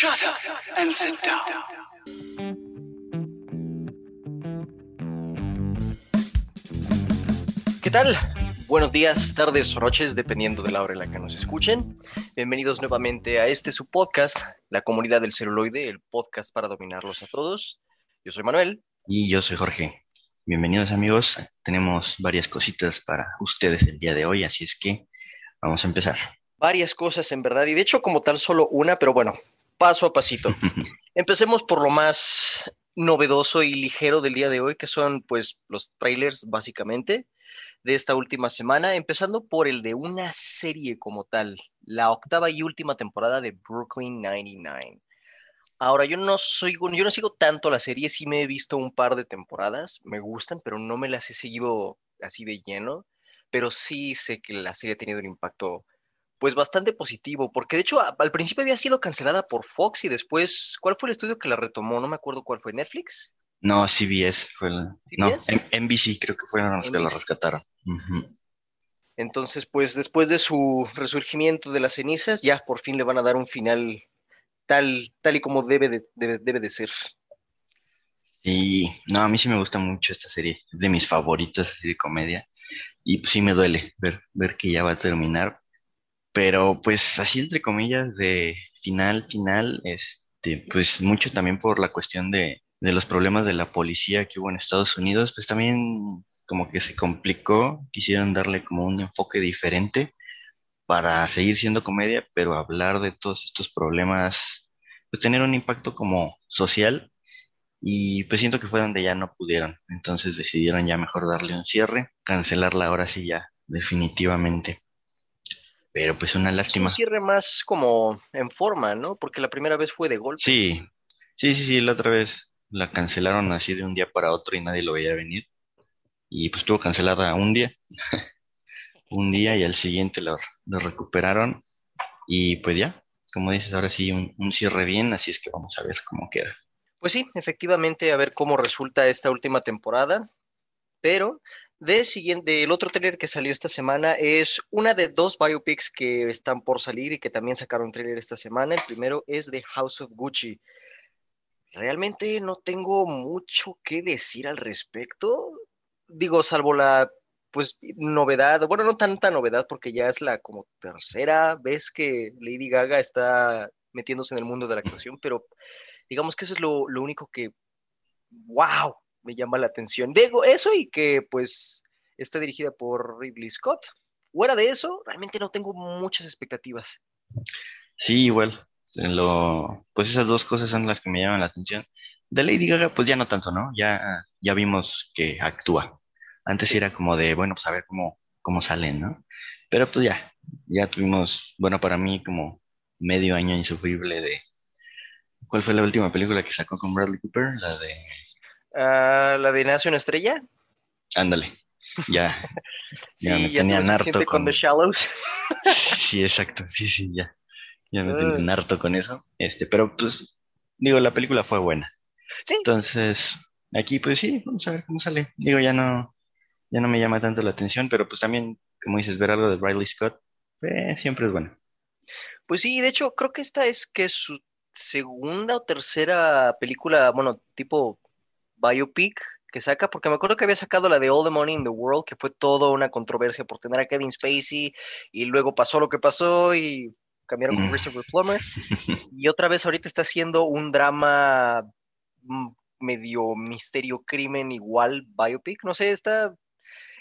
Shut up and sit down. ¿Qué tal? Buenos días, tardes o noches, dependiendo de la hora en la que nos escuchen. Bienvenidos nuevamente a este su podcast, La Comunidad del Celuloide, el podcast para dominarlos a todos. Yo soy Manuel. Y yo soy Jorge. Bienvenidos amigos. Tenemos varias cositas para ustedes el día de hoy, así es que vamos a empezar. Varias cosas en verdad, y de hecho como tal solo una, pero bueno, paso a pasito. Empecemos por lo más novedoso y ligero del día de hoy, que son pues los trailers básicamente de esta última semana, empezando por el de una serie como tal, la octava y última temporada de Brooklyn 99. Ahora, yo no soy, yo no sigo tanto la serie, sí me he visto un par de temporadas, me gustan, pero no me las he seguido así de lleno, pero sí sé que la serie ha tenido un impacto pues bastante positivo, porque de hecho a- al principio había sido cancelada por Fox y después, ¿cuál fue el estudio que la retomó? No me acuerdo cuál fue, Netflix. No, CBS fue. No, NBC creo que fueron los que NBC. rescataron. Entonces, pues después de su resurgimiento de las cenizas, ya por fin le van a dar un final tal, tal y como debe de, debe, debe de ser. Y no, a mí sí me gusta mucho esta serie, es de mis favoritas así de comedia. Y pues sí me duele ver, ver que ya va a terminar. Pero pues así entre comillas de final, final, este, pues mucho también por la cuestión de, de los problemas de la policía que hubo en Estados Unidos, pues también como que se complicó, quisieron darle como un enfoque diferente para seguir siendo comedia, pero hablar de todos estos problemas, pues tener un impacto como social y pues siento que fue donde ya no pudieron. Entonces decidieron ya mejor darle un cierre, cancelarla ahora sí ya, definitivamente. Pero pues una Un lástima. cierre más como en forma, ¿no? Porque la primera vez fue de golpe. Sí, sí, sí, sí, la otra vez la cancelaron así de un día para otro y nadie lo veía venir. Y pues estuvo cancelada un día, un día y al siguiente lo, lo recuperaron. Y pues ya, como dices, ahora sí un, un cierre bien, así es que vamos a ver cómo queda. Pues sí, efectivamente, a ver cómo resulta esta última temporada. Pero de siguiente, el otro trailer que salió esta semana es una de dos biopics que están por salir y que también sacaron trailer esta semana. El primero es de House of Gucci. Realmente no tengo mucho que decir al respecto. Digo, salvo la pues novedad, bueno, no tanta novedad porque ya es la como tercera vez que Lady Gaga está metiéndose en el mundo de la actuación, pero digamos que eso es lo, lo único que, wow, me llama la atención. Digo, eso y que pues está dirigida por Ridley Scott. Fuera de eso, realmente no tengo muchas expectativas. Sí, igual. en Lo, pues esas dos cosas son las que me llaman la atención. De Lady Gaga, pues ya no tanto, ¿no? Ya, ya vimos que actúa. Antes Sí. era como de, bueno, pues a ver cómo, cómo salen, ¿no? Pero pues ya, ya tuvimos, bueno, para mí como medio año insufrible de... ¿Cuál fue la última película que sacó con Bradley Cooper? La de... Ah, la de Nace una estrella. Ándale, ya, Sí, ya me ya tenían harto con. The Shallows. Sí, exacto, sí, sí, ya. Ya me Ah. tenían harto con eso. Este, pero pues, digo, la película fue buena. Sí, Entonces, aquí pues sí, vamos a ver cómo sale. Digo, ya no, ya no me llama tanto la atención, pero pues también, como dices, ver algo de Riley Scott, eh, siempre es bueno. pues sí, de hecho, creo que esta es que es su segunda o tercera película, bueno, tipo biopic que saca, porque me acuerdo que había sacado la de All the Money in the World, que fue toda una controversia por tener a Kevin Spacey, y luego pasó lo que pasó y cambiaron con Mm. Christopher Plummer. Y otra vez ahorita está haciendo un drama mm, medio misterio crimen igual biopic. No sé, está,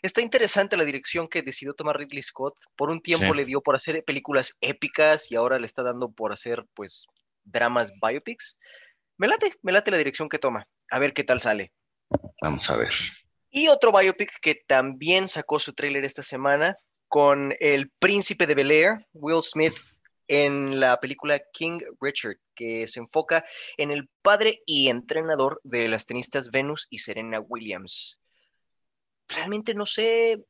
está interesante la dirección que decidió tomar Ridley Scott. Por un tiempo Sí. le dio por hacer películas épicas y ahora le está dando por hacer pues dramas biopics. Me late, me late la dirección que toma. A ver qué tal sale. Vamos a ver. Y otro biopic que también sacó su tráiler esta semana con el príncipe de Bel Air, Will Smith, en la película King Richard, que se enfoca en el padre y entrenador de las tenistas Venus y Serena Williams. Realmente no sé,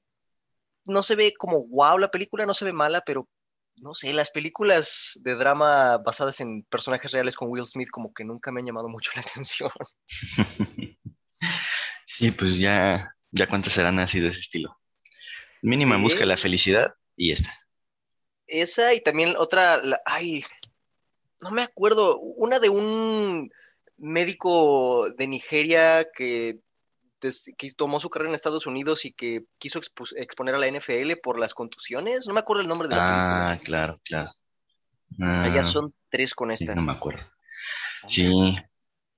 no se ve como wow la película, no se ve mala, pero no sé, las películas de drama basadas en personajes reales con Will Smith como que nunca me han llamado mucho la atención. Sí, pues ya, ya cuántas serán así de ese estilo. Mínima en busca la felicidad y esta. Esa y también otra, la- ay, no me acuerdo, una de un médico de Nigeria que, des- que tomó su carrera en Estados Unidos y que quiso exponer a la NFL por las contusiones. No me acuerdo el nombre de la película. Ah, claro, claro. Ah, ya Ah, son tres con esta. no me acuerdo. Sí.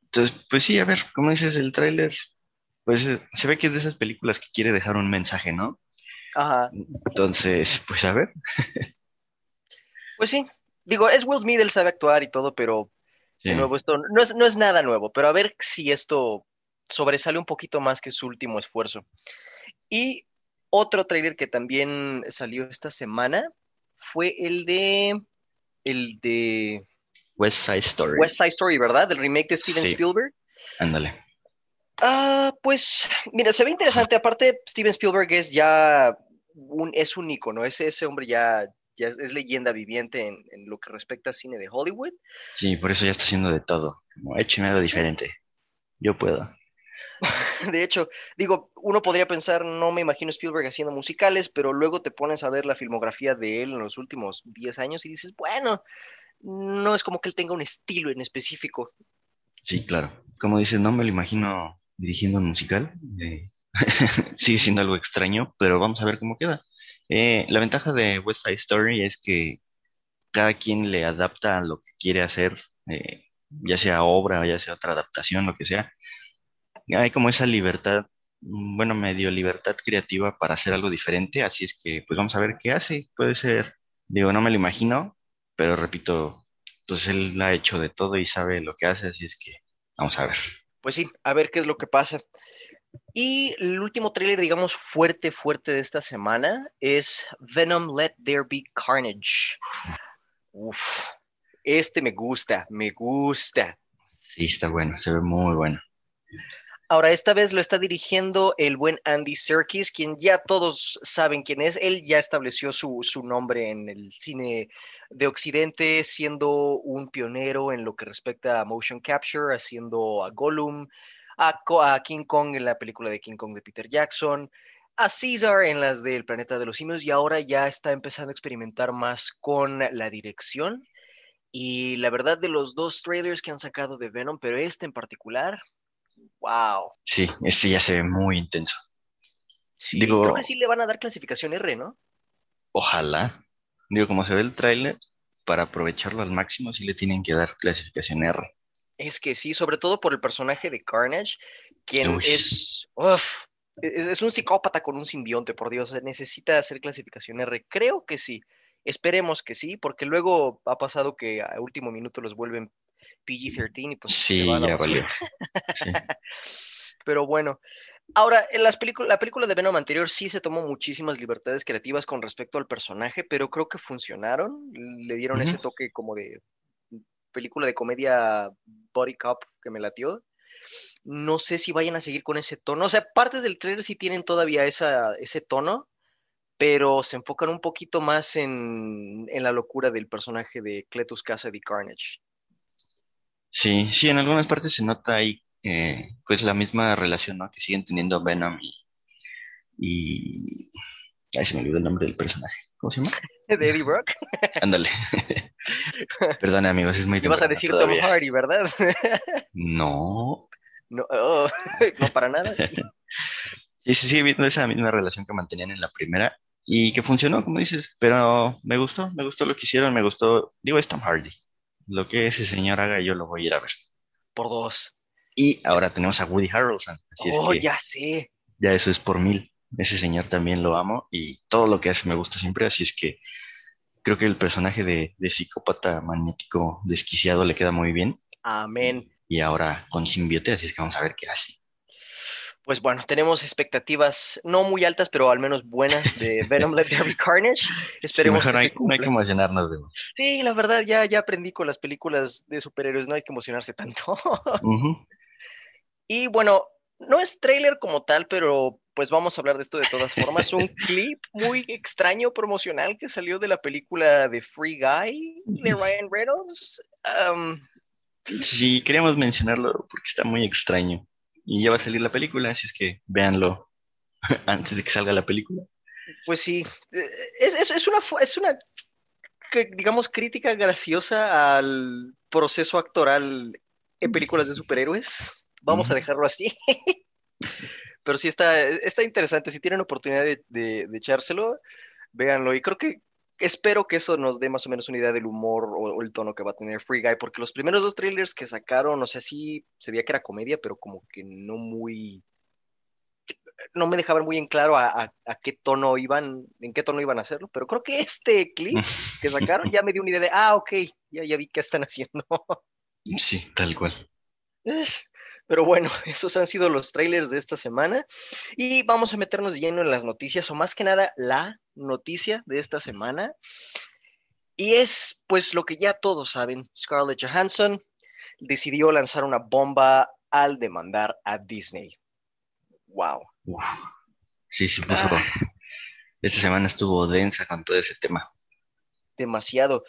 Entonces, pues sí, a ver, como dices, el tráiler, pues eh, se ve que es de esas películas que quiere dejar un mensaje, ¿no? Ajá. Entonces, pues a ver. Pues sí. Digo, es Will Smith, él sabe actuar y todo, pero Sí. de nuevo, esto no es, no es nada nuevo, pero a ver si esto sobresale un poquito más que su último esfuerzo. Y otro tráiler que también salió esta semana fue el de el de West Side Story. West Side Story, ¿verdad? Del remake de Steven Sí. Spielberg. Ándale. Ah, pues, mira, se ve interesante. Aparte, Steven Spielberg es ya un, es un ícono. Ese, ese hombre ya, ya es, es leyenda viviente en, en lo que respecta a cine de Hollywood. Sí, por eso ya está haciendo de todo. Como écheme algo diferente. Yo puedo. De hecho, digo, uno podría pensar, no me imagino Spielberg haciendo musicales, pero luego te pones a ver la filmografía de él en los últimos 10 años y dices, bueno, no es como que él tenga un estilo en específico. Sí, claro. Como dices, no me lo imagino dirigiendo un musical. eh, sigue siendo algo extraño, pero vamos a ver cómo queda. Eh, la ventaja de West Side Story es que cada quien le adapta a lo que quiere hacer, eh, ya sea obra, ya sea otra adaptación, lo que sea. Hay como esa libertad, mm, bueno, medio libertad creativa para hacer algo diferente, así es que pues vamos a ver qué hace. Puede ser, digo, no me lo imagino, pero repito, pues él ha hecho de todo y sabe lo que hace, así es que vamos a ver. Pues sí, a ver qué es lo que pasa. Y el último tráiler, digamos, fuerte, fuerte de esta semana es Venom Let There Be Carnage. Uf, este me gusta, me gusta. Sí, está bueno, se ve muy bueno. Ahora, esta vez lo está dirigiendo el buen Andy Serkis, quien ya todos saben quién es. Él ya estableció su, su nombre en el cine de Occidente, siendo un pionero en lo que respecta a motion capture, haciendo a Gollum, a, a King Kong en la película de King Kong de Peter Jackson, a Caesar en las del Planeta de los Simios, y ahora ya está empezando a experimentar más con la dirección. Y la verdad, de los dos trailers que han sacado de Venom, pero este en particular, wow. Sí, este ya se ve muy intenso. Sí, Digo- creo que sí le van a dar clasificación R, ¿no? Ojalá. Digo, como se ve el tráiler, para aprovecharlo al máximo, sí le tienen que dar clasificación R. Es que sí, sobre todo por el personaje de Carnage, quien Uy. es, uf, es, es un psicópata con un simbionte, por Dios, necesita hacer clasificación R. Creo que sí, esperemos que sí, porque luego ha pasado que a último minuto los vuelven PG-13 y pues se Sí, a ya valió. Sí. Pero bueno, ahora, en las la película de Venom anterior sí se tomó muchísimas libertades creativas con respecto al personaje, pero creo que funcionaron. Le dieron ese toque como de película de comedia body cop que me latió. No sé si vayan a seguir con ese tono. O sea, partes del trailer sí tienen todavía esa, ese tono, pero se enfocan un poquito más en, en la locura del personaje de Cletus Cassidy Carnage. Sí, sí, en algunas partes se nota ahí, eh, pues la misma relación, ¿no? Que siguen teniendo Venom y, y... Ay, se me olvidó el nombre del personaje. ¿Cómo se llama? De Eddie Brock. Ándale. Perdón, amigos, es muy Ibas a temprano decir Tom. Hardy, ¿verdad? No. No, oh, no para nada. Y se sigue viendo esa misma relación que mantenían en la primera y que funcionó, como dices, pero me gustó, me gustó lo que hicieron, me gustó, digo, es Tom Hardy. Lo que ese señor haga, yo lo voy a ir a ver. Por dos. Y ahora tenemos a Woody Harrelson, así oh, es que ya sé. ya eso es por mil. Ese señor también lo amo y todo lo que hace me gusta siempre, así es que creo que el personaje de, de psicópata magnético desquiciado le queda muy bien Amén. y ahora con simbiote, así es que vamos a ver qué hace. Pues bueno, tenemos expectativas no muy altas, pero al menos buenas de Venom Let There Be Carnage. Sí, Esperemos mejor no que hay, se no hay que emocionarnos de Sí, la verdad, ya, ya aprendí con las películas de superhéroes, no hay que emocionarse tanto. Y bueno, no es tráiler como tal, pero pues vamos a hablar de esto de todas formas. Un clip muy extraño promocional que salió de la película de Free Guy de Ryan Reynolds. Um, Sí, queríamos mencionarlo porque está muy extraño. Y ya va a salir la película, así es que véanlo antes de que salga la película. pues sí, eh, es, es- es una, es una digamos, crítica graciosa al proceso actoral en películas de superhéroes. Vamos a dejarlo así. Pero sí está, está interesante. Si tienen oportunidad de, echárselo, véanlo. Y creo que espero que eso nos dé más o menos una idea del humor o, el tono que va a tener Free Guy, porque los primeros dos trailers que sacaron, o sea, sí se veía que era comedia, pero como que no muy no me dejaban muy en claro a, qué tono iban, en qué tono iban a hacerlo, pero creo que este clip que sacaron ya me dio una idea de, ah, ok, ya, ya vi qué están haciendo. Sí, tal cual. Pero bueno, esos han sido los trailers de esta semana y vamos a meternos lleno en las noticias, o más que nada la noticia de esta semana. Y es pues lo que ya todos saben, Scarlett Johansson decidió lanzar una bomba al demandar a Disney. Wow. Sí, sí, puso. Ah. Esta semana estuvo densa con todo ese tema. Demasiado.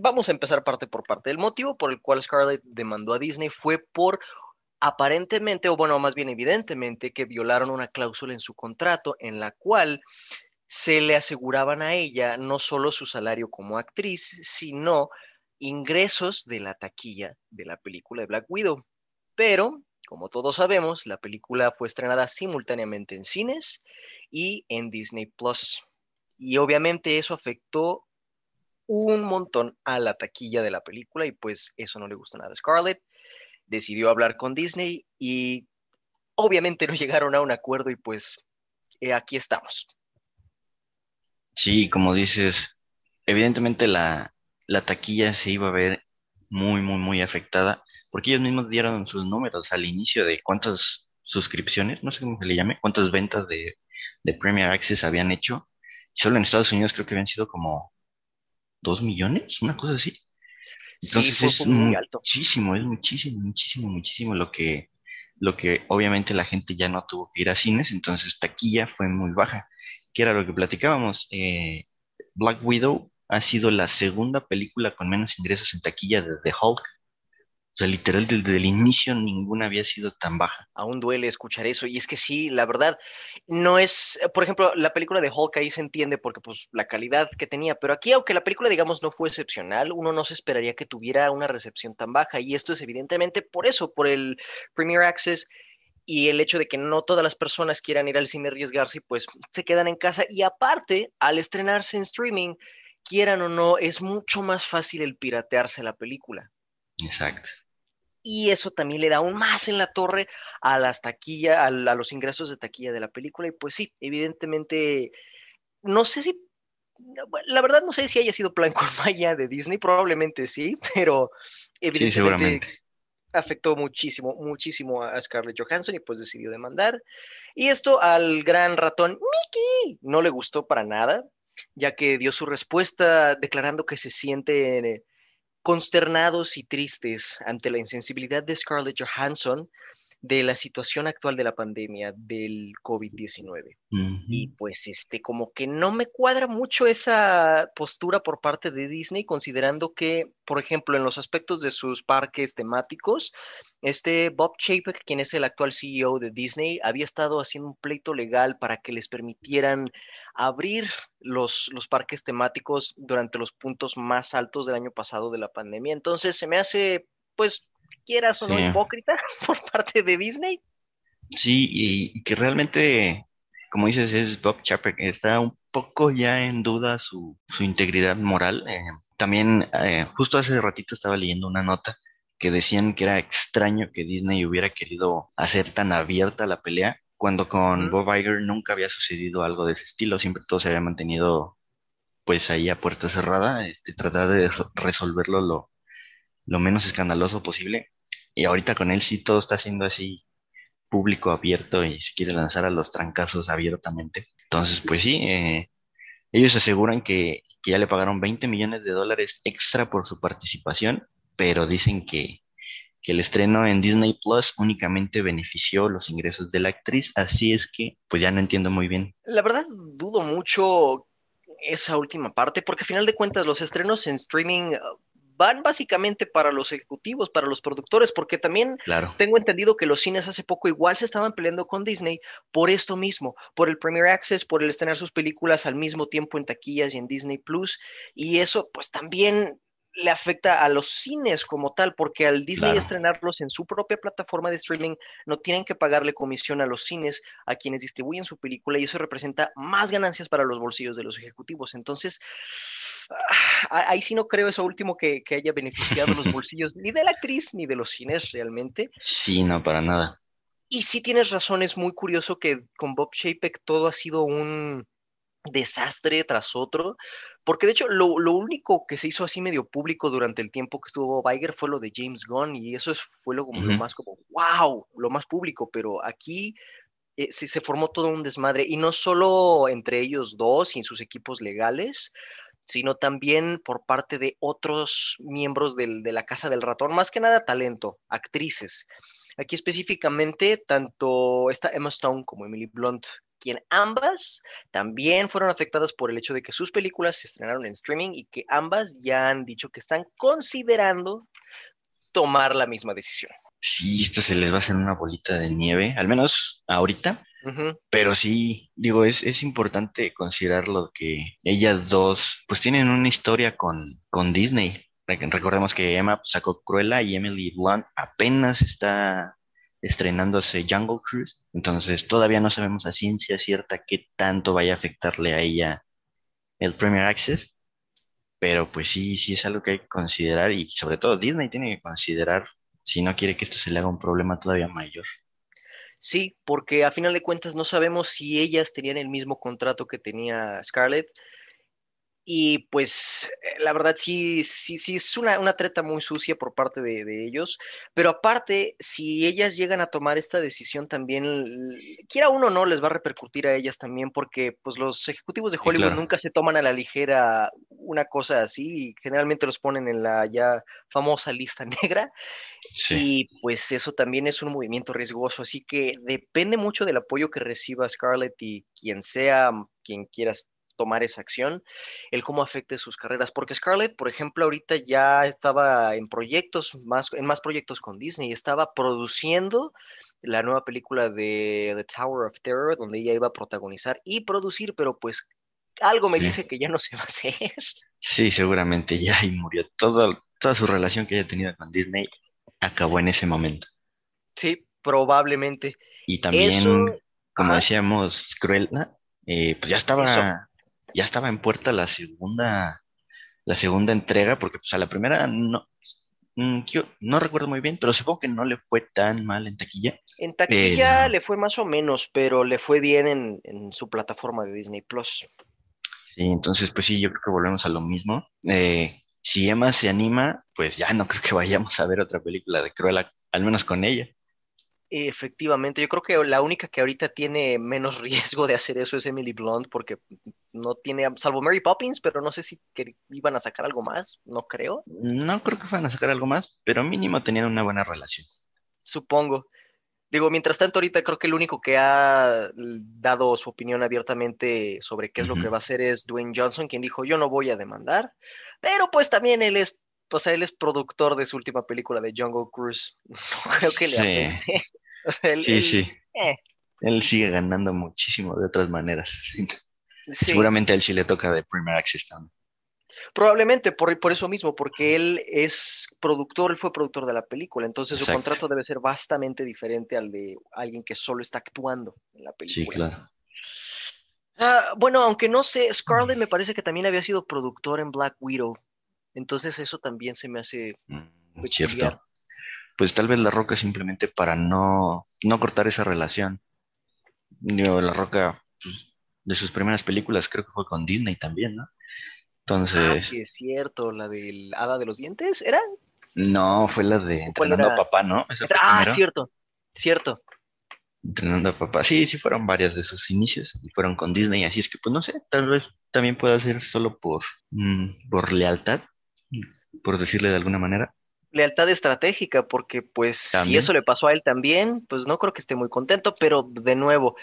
Vamos a empezar parte por parte. El motivo por el cual Scarlett demandó a Disney fue por aparentemente, o bueno, más bien evidentemente, que violaron una cláusula en su contrato en la cual se le aseguraban a ella no solo su salario como actriz, sino ingresos de la taquilla de la película de Black Widow. Pero como todos sabemos, la película fue estrenada simultáneamente en cines y en Disney Plus. Y obviamente eso afectó un montón a la taquilla de la película y pues eso no le gustó nada a Scarlett. Decidió hablar con Disney y obviamente no llegaron a un acuerdo y pues eh, aquí estamos. Sí, como dices, evidentemente la, la taquilla se iba a ver muy, muy, muy afectada porque ellos mismos dieron sus números al inicio de cuántas suscripciones, no sé cómo se le llame, cuántas ventas de, Premier Access habían hecho. Solo en Estados Unidos creo que habían sido como dos millones, una cosa así. Entonces es muy alto. muchísimo, es muchísimo, muchísimo, muchísimo lo que, lo que obviamente la gente ya no tuvo que ir a cines, entonces taquilla fue muy baja, que era lo que platicábamos. Eh, Black Widow ha sido la segunda película con menos ingresos en taquilla desde Hulk. O sea, literal, desde el inicio ninguna había sido tan baja. Aún duele escuchar eso. Y es que sí, la verdad, no es, por ejemplo, la película de Hulk ahí se entiende porque pues la calidad que tenía, pero aquí aunque la película digamos no fue excepcional, uno no se esperaría que tuviera una recepción tan baja. Y esto es evidentemente por eso, por el Premier Access y el hecho de que no todas las personas quieran ir al cine arriesgarse, pues se quedan en casa. Y aparte, al estrenarse en streaming, quieran o no, es mucho más fácil el piratearse la película. Exacto y eso también le da aún más en la torre a las taquillas, a, los ingresos de taquilla de la película. Y pues sí, evidentemente, no sé si, la verdad no sé si haya sido plan con Maya de Disney, probablemente sí, pero evidentemente afectó muchísimo, muchísimo a Scarlett Johansson y pues decidió demandar. Y esto al gran ratón Mickey no le gustó para nada, ya que dio su respuesta declarando que se siente consternados y tristes ante la insensibilidad de Scarlett Johansson de la situación actual de la pandemia del COVID-19. Y pues este, como que no me cuadra mucho esa postura por parte de Disney, considerando que, por ejemplo, en los aspectos de sus parques temáticos, este Bob Chapek, quien es el actual CEO de Disney, había estado haciendo un pleito legal para que les permitieran abrir los, los parques temáticos durante los puntos más altos del año pasado de la pandemia. Entonces se me hace, pues, quieras o no, hipócrita por parte de Disney. Sí, y, que realmente, como dices, es Bob Chapek, está un poco ya en duda su, integridad moral. Eh, también, eh, justo hace ratito estaba leyendo una nota que decían que era extraño que Disney hubiera querido hacer tan abierta la pelea, cuando con Bob Iger nunca había sucedido algo de ese estilo, siempre todo se había mantenido pues ahí a puerta cerrada, este, tratar de resolverlo lo, lo menos escandaloso posible. Y ahorita con él sí todo está siendo así público, abierto y se quiere lanzar a los trancazos abiertamente. Entonces, pues sí, eh, ellos aseguran que, ya le pagaron 20 millones de dólares extra por su participación, pero dicen que, que el estreno en Disney Plus únicamente benefició los ingresos de la actriz, así es que pues ya no entiendo muy bien. La verdad dudo mucho esa última parte, porque a final de cuentas los estrenos en streaming van básicamente para los ejecutivos, para los productores, porque también Claro. tengo entendido que los cines hace poco igual se estaban peleando con Disney por esto mismo, por el Premier Access, por el estrenar sus películas al mismo tiempo en taquillas y en Disney Plus, y eso pues también le afecta a los cines como tal, porque al Disney Claro. estrenarlos en su propia plataforma de streaming, no tienen que pagarle comisión a los cines, a quienes distribuyen su película, y eso representa más ganancias para los bolsillos de los ejecutivos. Entonces, ahí sí no creo eso último que, que haya beneficiado los bolsillos ni de la actriz ni de los cines realmente. Sí, no, para nada. Y sí tienes razón, es muy curioso que con Bob Chapek todo ha sido un desastre tras otro, porque de hecho lo, lo único que se hizo así medio público durante el tiempo que estuvo Bob Iger fue lo de James Gunn y eso es- fue lo, como, lo Ujú. más como, wow, lo más público, pero aquí eh, se, se formó todo un desmadre y no solo entre ellos dos y sus equipos legales, sino también por parte de otros miembros de la Casa del Ratón, más que nada talento, actrices. Aquí específicamente, tanto está Emma Stone como Emily Blunt, quien ambas también fueron afectadas por el hecho de que sus películas se estrenaron en streaming y que ambas ya han dicho que están considerando tomar la misma decisión. Sí, esto se les va a hacer una bolita de nieve, al menos ahorita. Pero sí, digo, es, es importante considerar lo que ellas dos, pues tienen una historia con, con Disney. Re- Recordemos que Emma sacó Cruella y Emily Blunt apenas está estrenándose Jungle Cruise. Entonces todavía no sabemos a ciencia cierta qué tanto vaya a afectarle a ella el Premier Access. Pero pues sí, sí es algo que hay que considerar y sobre todo Disney tiene que considerar si no quiere que esto se le haga un problema todavía mayor. Sí, porque a final de cuentas no sabemos si ellas tenían el mismo contrato que tenía Scarlett. Y pues eh, la verdad sí, sí, sí es una, una treta muy sucia por parte de, de ellos. Pero aparte, si ellas llegan a tomar esta decisión también, quiera uno o no, les va a repercutir a ellas también, porque pues los ejecutivos de Sí, Hollywood claro. nunca se toman a la ligera una cosa así y generalmente los ponen en la ya famosa lista negra. Sí. Y pues eso también es un movimiento riesgoso, así que depende mucho del apoyo que reciba Scarlett y quien sea, quien quieras tomar esa acción, el cómo afecte sus carreras, porque Scarlett, por ejemplo, ahorita ya estaba en proyectos, más, en más proyectos con Disney, estaba produciendo la nueva película de The Tower of Terror, donde ella iba a protagonizar y producir, pero pues algo me Sí. dice que ya no se va a hacer. Sí, seguramente ya ahí murió. Todo, toda su relación que haya tenido con Disney acabó en ese momento. Sí, probablemente. Y también, Eso, como ajá. decíamos, Cruella, eh, pues ya estaba, ya estaba en puerta la segunda, la segunda entrega, porque pues a la primera no, mm, yo no recuerdo muy bien, pero supongo que no le fue tan mal en taquilla. En taquilla la- le fue más o menos, pero le fue bien en, en su plataforma de Disney Plus. Sí, entonces pues sí, yo creo que volvemos a lo mismo. Eh, si Emma se anima, pues ya no creo que vayamos a ver otra película de Cruella, al menos con ella. Efectivamente, yo creo que la única que ahorita tiene menos riesgo de hacer eso es Emily Blunt, porque no tiene, salvo Mary Poppins, pero no sé si que- iban a sacar algo más, no creo, No creo que fueran a sacar algo más, pero mínimo tenían una buena relación. supongo. Digo, mientras tanto, ahorita creo que el único que ha dado su opinión abiertamente sobre qué es lo que va a hacer es Dwayne Johnson, quien dijo, yo no voy a demandar, pero pues también él es, pues él es productor de su última película de Jungle Cruise. No creo que le Sí. Afecte. O sea, él- Sí, él- sí. eh, Él sigue ganando muchísimo de otras maneras. sí. Seguramente a él sí le toca de Premier Access también. Probablemente por, por eso mismo, porque él es productor, él fue productor de la película, entonces su contrato debe ser bastante diferente al de alguien que solo está actuando en la Sí, película. claro. Ah, bueno, aunque no sé, Scarlett me parece que también había sido productor en Black Widow, entonces eso también se me hace Mm. Cierto. Pues tal vez La Roca simplemente para no, no cortar esa relación. La Roca, pues, de sus primeras películas, creo que fue con Disney también, ¿no? Ah, Entonces, sí, es cierto, la del Hada de los Dientes, ¿era? no, fue la de ¿Cuál Entrenando a Papá, ¿no? Esa fue Ah, primero. cierto, cierto. Entrenando a Papá. Sí, sí fueron varias de sus inicios y fueron con Disney, así es que, pues no sé, tal vez también pueda ser solo por, mm, por lealtad, por decirle de alguna manera. Lealtad estratégica, porque pues si eso le pasó a él también, pues no creo que esté muy contento, pero de nuevo,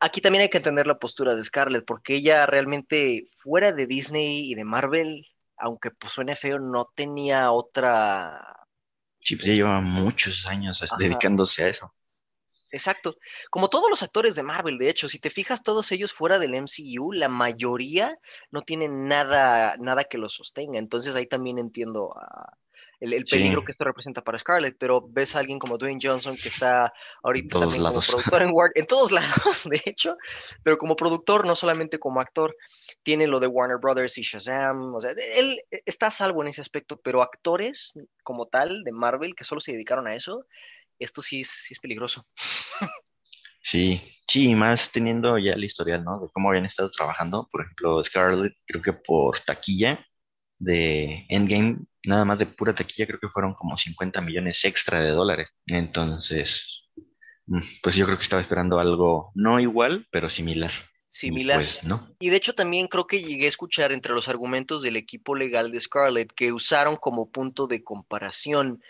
aquí también hay que entender la postura de Scarlett, porque ella realmente fuera de Disney y de Marvel aunque pues suene feo, no tenía otra... Sí, pues ya lleva muchos años dedicándose a eso. Exacto. Como todos los actores de Marvel, de hecho, si te fijas, todos ellos fuera del MCU, la mayoría no tienen nada, nada que los sostenga. Entonces ahí también entiendo el, peligro que esto representa para Scarlett, pero ves a alguien como Dwayne Johnson que está ahorita también como productor en, en todos lados, de hecho, pero como productor, no solamente como actor, tiene lo de Warner Brothers y Shazam, o sea, él está a salvo en ese aspecto, pero actores como tal de Marvel que solo se dedicaron a eso, esto sí es, sí es peligroso. Sí, sí, más teniendo ya el historial, ¿no? De cómo habían estado trabajando. Por ejemplo, Scarlett, creo que por taquilla de Endgame, nada más de pura taquilla, creo que fueron como 50 millones extra de dólares. Entonces, mm, pues yo creo que estaba esperando algo no igual, pero similar. Similar. Pues, ¿no? Y de hecho también creo que llegué a escuchar entre los argumentos del equipo legal de Scarlett que usaron como punto de comparación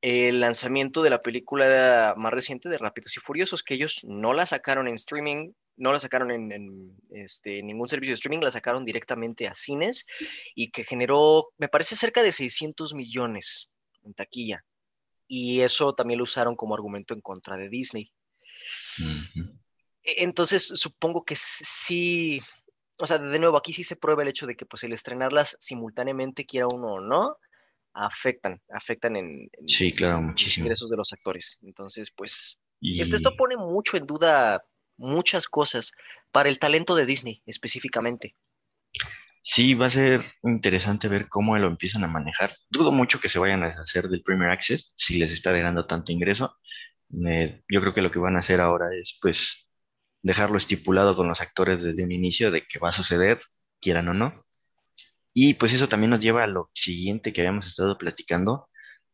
el lanzamiento de la película más reciente de Rápidos y Furiosos, que ellos no la sacaron en streaming, no la sacaron en, este, ningún servicio de streaming, la sacaron directamente a cines y que generó, me parece, cerca de 600 millones en taquilla. Y eso también lo usaron como argumento en contra de Disney. E, entonces, supongo que sí, o sea, de nuevo, aquí sí se prueba el hecho de que pues el estrenarlas simultáneamente, quiera uno o no, afectan, afectan en, sí, claro, muchísimo. ingresos de los actores. Entonces, pues, este, esto pone mucho en duda muchas cosas para el talento de Disney específicamente. Sí, va a ser interesante ver cómo lo empiezan a manejar. Dudo mucho que se vayan a hacer del Premier Access si les está dando tanto ingreso. Eh, yo creo que lo que van a hacer ahora es, pues, dejarlo estipulado con los actores desde un inicio de que va a suceder, quieran o no. Y pues eso también nos lleva a lo siguiente que habíamos estado platicando.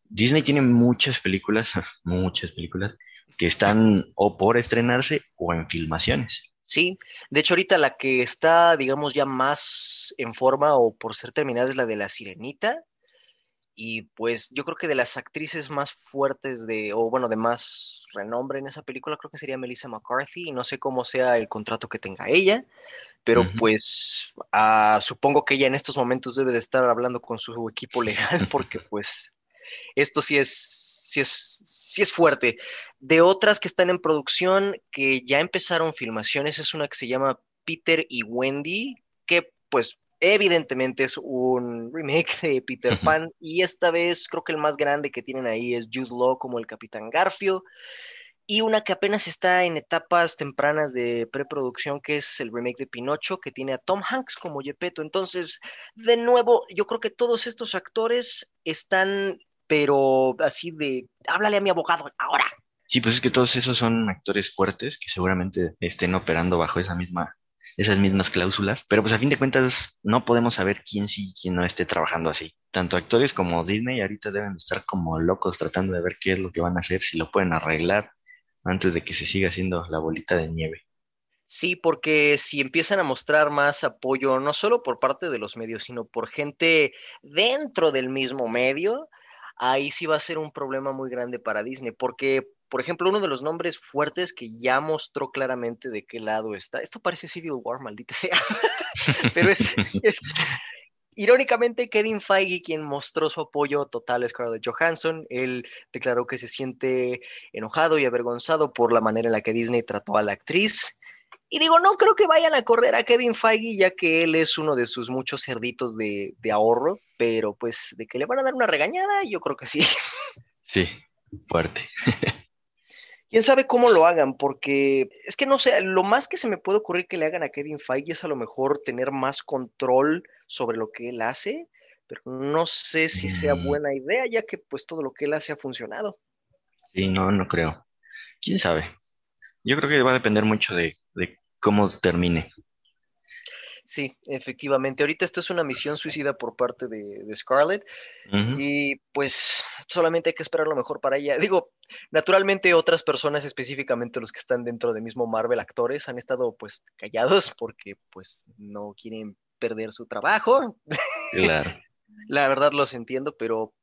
Disney tiene muchas películas, muchas películas, que están o por estrenarse o en filmaciones. Sí, de hecho ahorita la que está, digamos, ya más en forma o por ser terminada es la de La Sirenita. Y pues yo creo que de las actrices más fuertes de, o bueno, de más renombre en esa película, creo que sería Melissa McCarthy. Y no sé cómo sea el contrato que tenga ella, pero pues supongo que ella en estos momentos debe de estar hablando con su equipo legal porque pues esto sí es, sí es, sí es fuerte. De otras que están en producción, que ya empezaron filmaciones, es una que se llama Peter y Wendy, que pues evidentemente es un remake de Peter Pan y esta vez creo que el más grande que tienen ahí es Jude Law como el Capitán Garfio y una que apenas está en etapas tempranas de preproducción, que es el remake de Pinocho, que tiene a Tom Hanks como Gepetto. Entonces, de nuevo, yo creo que todos estos actores están, pero así de, háblale a mi abogado ahora. Sí, pues es que todos esos son actores fuertes que seguramente estén operando bajo esa misma, esas mismas cláusulas, pero pues a fin de cuentas no podemos saber quién sí y quién no esté trabajando así. Tanto actores como Disney ahorita deben estar como locos tratando de ver qué es lo que van a hacer, si lo pueden arreglar, antes de que se siga haciendo la bolita de nieve. Sí, porque si empiezan a mostrar más apoyo, no solo por parte de los medios, sino por gente dentro del mismo medio, ahí sí va a ser un problema muy grande para Disney, porque, por ejemplo, uno de los nombres fuertes que ya mostró claramente de qué lado está, esto parece Civil War, maldita sea, pero es, Irónicamente, Kevin Feige, quien mostró su apoyo total a Scarlett Johansson, él declaró que se siente enojado y avergonzado por la manera en la que Disney trató a la actriz. Y digo, no creo que vayan a correr a Kevin Feige, ya que él es uno de sus muchos cerditos de, de ahorro, pero pues de que le van a dar una regañada, yo creo que sí. Sí, fuerte. quién sabe cómo lo hagan, porque es que no sé, lo más que se me puede ocurrir que le hagan a Kevin Feige es a lo mejor tener más control sobre lo que él hace, pero no sé si sea mm. buena idea, ya que pues todo lo que él hace ha funcionado. Sí, no, no creo. ¿Quién sabe? Yo creo que va a depender mucho de, de cómo termine. Sí, efectivamente. Ahorita esto es una misión suicida por parte de, Scarlett y pues solamente hay que esperar lo mejor para ella. Digo, naturalmente otras personas, específicamente los que están dentro del mismo Marvel, actores, han estado pues callados porque pues no quieren perder su trabajo. Claro. La verdad los entiendo, pero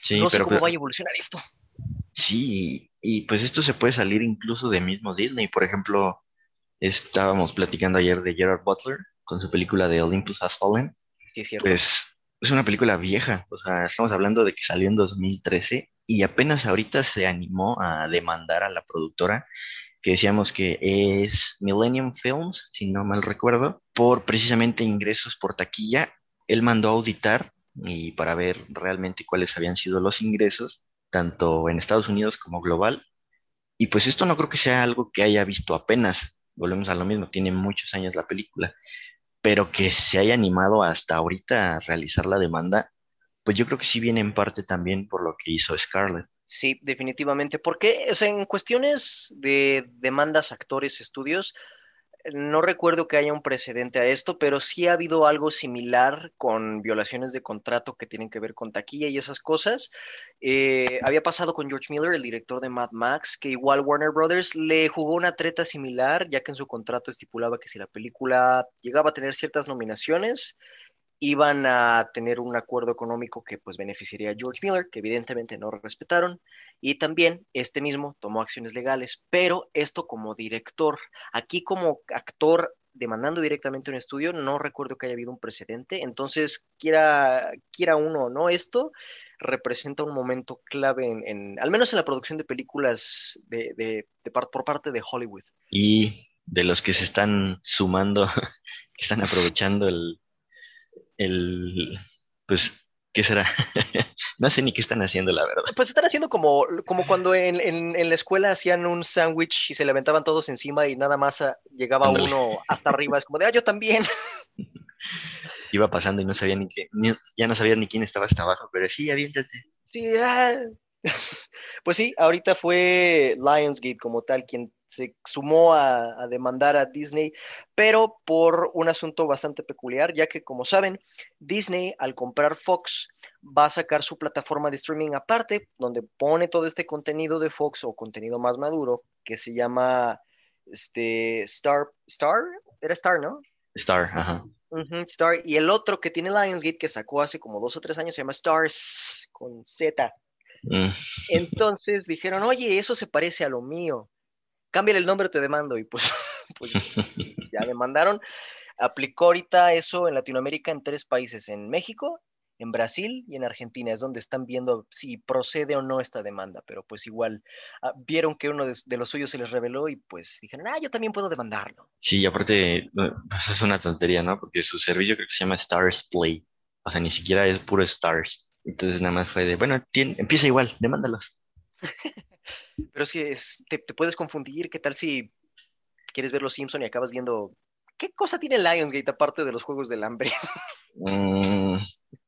sí, no pero, sé cómo va a evolucionar esto. Sí, y pues esto se puede salir incluso de mismo Disney. Por ejemplo, estábamos platicando ayer de Gerard Butler, con su película de Olympus Has Fallen. Sí, cierto. Pues es una película vieja, o sea, estamos hablando de que salió en 2013 y apenas ahorita se animó a demandar a la productora que decíamos que es Millennium Films, si no mal recuerdo, por precisamente ingresos por taquilla. Él mandó a auditar y para ver realmente cuáles habían sido los ingresos, tanto en Estados Unidos como global. Y pues esto no creo que sea algo que haya visto apenas. Volvemos a lo mismo, tiene muchos años la película, pero que se haya animado hasta ahorita a realizar la demanda, pues yo creo que sí viene en parte también por lo que hizo Scarlett. Sí, definitivamente. Porque o en cuestiones de demandas, actores, estudios, no recuerdo que haya un precedente a esto, pero sí ha habido algo similar con violaciones de contrato que tienen que ver con taquilla y esas cosas. Eh, había pasado con George Miller, el director de Mad Max, que igual Warner Brothers le jugó una treta similar, ya que en su contrato estipulaba que si la película llegaba a tener ciertas nominaciones, iban a tener un acuerdo económico que pues beneficiaría a George Miller, que evidentemente no respetaron, y también este mismo tomó acciones legales, pero esto como director, aquí como actor demandando directamente un estudio, no recuerdo que haya habido un precedente, entonces quiera, quiera uno o no, esto representa un momento clave en, al menos en la producción de películas de, por parte de Hollywood. Y de los que se están sumando, que están aprovechando el, el, pues, ¿qué será? no sé ni qué están haciendo, la verdad. Pues están haciendo como, como cuando en, en, la escuela hacían un sándwich y se le aventaban todos encima y nada más ah, llegaba uno hasta arriba. Es como de, ah, yo también. Iba pasando y no sabía ni qué, ya no sabía ni quién estaba hasta abajo, pero sí, aviéntate. Sí, ah. Pues sí, ahorita fue Lionsgate como tal quien se sumó a, demandar a Disney, pero por un asunto bastante peculiar, ya que como saben, Disney al comprar Fox va a sacar su plataforma de streaming aparte, donde pone todo este contenido de Fox o contenido más maduro, que se llama este Star, Star, era Star, ¿no? Star, ajá. Star, y el otro que tiene Lionsgate que sacó hace como dos o tres años se llama Stars con Z. Mm. Entonces dijeron, oye, eso se parece a lo mío cámbiale el nombre, te demando. Y pues, pues ya demandaron. Aplicó ahorita eso en Latinoamérica en tres países, en México, en Brasil y en Argentina. Es donde están viendo si procede o no esta demanda. Pero pues igual ah, vieron que uno de, los suyos se les reveló y pues dijeron, ah, yo también puedo demandarlo. Sí, aparte, pues es una tontería, ¿no? Porque su servicio creo que se llama Stars Play. O sea, ni siquiera es puro Stars. Entonces nada más fue de, bueno, empieza igual, demándalos. Pero es que te, puedes confundir. ¿Qué tal si quieres ver Los Simpson y acabas viendo qué cosa tiene Lionsgate aparte de los Juegos del Hambre? Mm,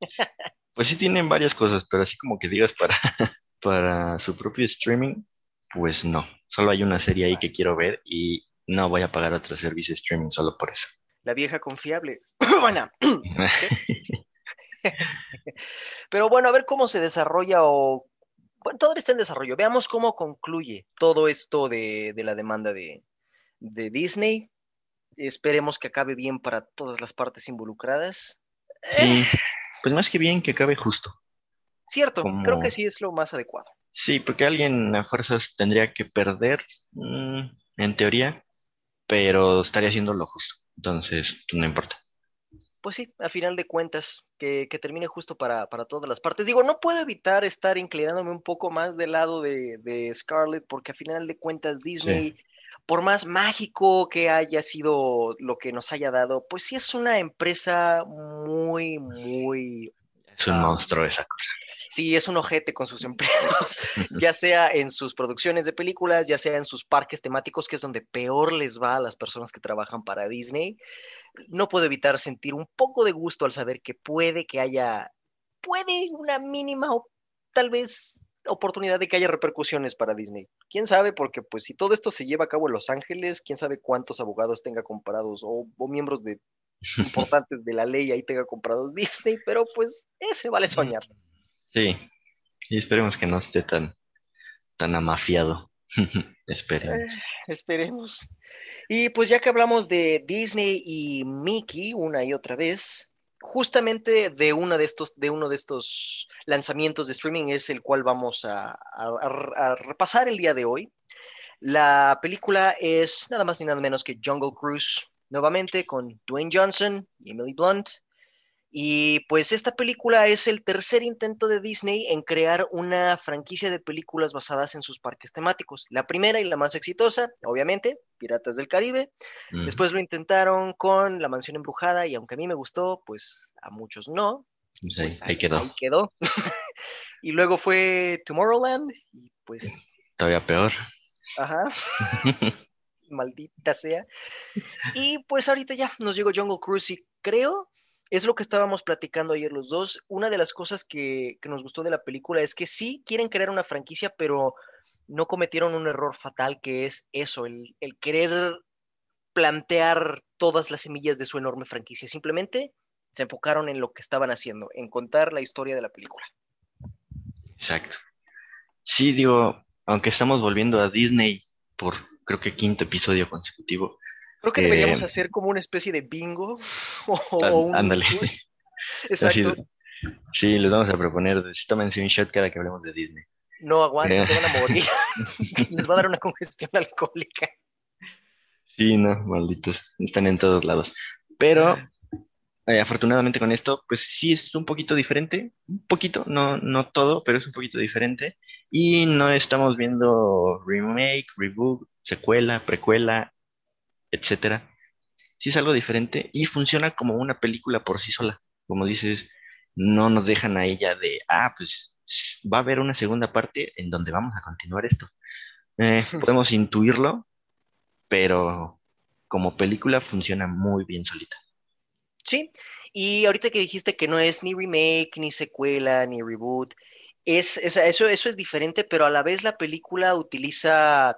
pues sí tienen varias cosas, pero así como que digas para, para su propio streaming, pues no. Solo hay una serie ahí que quiero ver y no voy a pagar otro servicio de streaming solo por eso. La vieja confiable. bueno. Pero bueno, a ver cómo se desarrolla o bueno, todavía está en desarrollo. Veamos cómo concluye todo esto de, la demanda de, Disney. Esperemos que acabe bien para todas las partes involucradas. Sí, eh. pues más que bien que acabe justo. Cierto, creo que sí es lo más adecuado. Sí, porque alguien a fuerzas tendría que perder, mm, en teoría, pero estaría haciendo lo justo. Entonces, no importa pues sí, a final de cuentas, que, termine justo para, todas las partes. Digo, no puedo evitar estar inclinándome un poco más del lado de, de Scarlett, porque a final de cuentas Disney, por más mágico que haya sido lo que nos haya dado, pues sí es una empresa muy, muy... Es un monstruo esa cosa. Sí, es un ojete con sus empleados, ya sea en sus producciones de películas, ya sea en sus parques temáticos, que es donde peor les va a las personas que trabajan para Disney no puedo evitar sentir un poco de gusto al saber que puede que haya, puede una mínima o tal vez oportunidad de que haya repercusiones para Disney. ¿Quién sabe? Porque pues si todo esto se lleva a cabo en Los Ángeles, quién sabe cuántos abogados tenga comprados o, miembros de importantes de la ley ahí tenga comprados Disney, pero pues ese vale soñar. Sí, y esperemos que no esté tan, tan amafiado. esperemos. Eh, esperemos. Y pues ya que hablamos de Disney y Mickey una y otra vez, justamente de uno de estos, de uno de estos lanzamientos de streaming es el cual vamos a, repasar el día de hoy. La película es nada más ni nada menos que Jungle Cruise, nuevamente con Dwayne Johnson y Emily Blunt. Y pues esta película es el tercer intento de Disney en crear una franquicia de películas basadas en sus parques temáticos. La primera y la más exitosa, obviamente, Piratas del Caribe. Mm. Después lo intentaron con La Mansión Embrujada y aunque a mí me gustó, pues a muchos no. Pues ahí, ahí quedó. Ahí quedó. y luego fue Tomorrowland y pues, Todavía peor. ajá, maldita sea. Y pues ahorita ya nos llegó Jungle Cruise y creo, es lo que estábamos platicando ayer los dos, una de las cosas que, nos gustó de la película es que sí quieren crear una franquicia, pero no cometieron un error fatal que es eso, el, el querer plantear todas las semillas de su enorme franquicia. Simplemente se enfocaron en lo que estaban haciendo, en contar la historia de la película. Exacto. Sí, digo, aunque estamos volviendo a Disney por creo que quinto episodio consecutivo. Creo que deberíamos Eh, hacer como una especie de bingo. O, Á- o un- ándale. Exacto. Así sí, les vamos a proponer, sí, tómense un shot cada que hablemos de Disney. No aguanten, Eh. se van a morir. Les va a dar una congestión alcohólica. Sí, no, malditos, están en todos lados. Pero eh, afortunadamente con esto, pues sí es un poquito diferente, un poquito, no, no todo, pero es un poquito diferente. Y no estamos viendo remake, reboot, secuela, precuela, etcétera. Sí es algo diferente y funciona como una película por sí sola. Como dices, no nos dejan a ella de, ah, pues va a haber una segunda parte en donde vamos a continuar esto. Eh, podemos intuirlo, pero como película funciona muy bien solita. Sí, y ahorita que dijiste que no es ni remake, ni secuela, ni reboot, es, es- eso, eso es diferente, pero a la vez la película utiliza,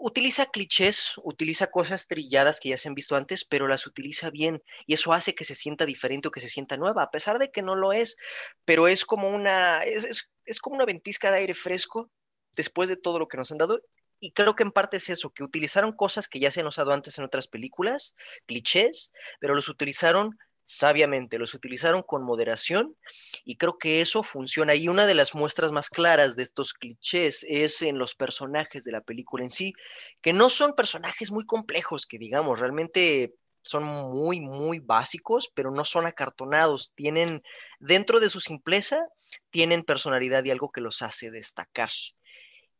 utiliza clichés, utiliza cosas trilladas que ya se han visto antes, pero las utiliza bien, y eso hace que se sienta diferente o que se sienta nueva, a pesar de que no lo es, pero es como una, es, es, es como una ventisca de aire fresco después de todo lo que nos han dado. Y creo que en parte es eso, que utilizaron cosas que ya se han usado antes en otras películas, clichés, pero los utilizaron sabiamente, los utilizaron con moderación y creo que eso funciona. Y una de las muestras más claras de estos clichés es en los personajes de la película en sí, que no son personajes muy complejos, que digamos, realmente son muy, muy básicos, pero no son acartonados. Tienen, dentro de su simpleza, tienen personalidad y algo que los hace destacar.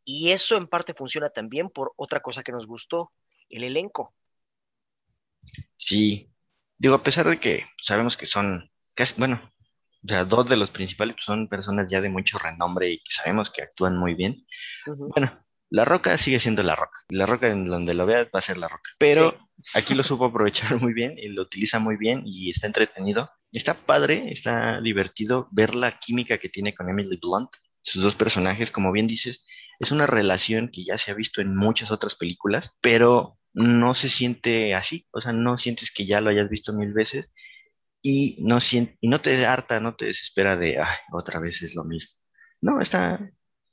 Y eso en parte funciona también por otra cosa que nos gustó, el elenco. Sí, digo, a pesar de que sabemos que son casi, bueno, o sea, dos de los principales pues, son personas ya de mucho renombre y que sabemos que actúan muy bien. Bueno, La Roca sigue siendo La Roca. La Roca en donde lo veas va a ser La Roca. Pero aquí lo supo aprovechar muy bien y lo utiliza muy bien y está entretenido. Está padre, está divertido ver la química que tiene con Emily Blunt. Sus dos personajes, como bien dices, es una relación que ya se ha visto en muchas otras películas, pero no se siente así. O sea, no sientes que ya lo hayas visto mil veces y no, y no te harta, no te desespera de, ay, otra vez es lo mismo. No, está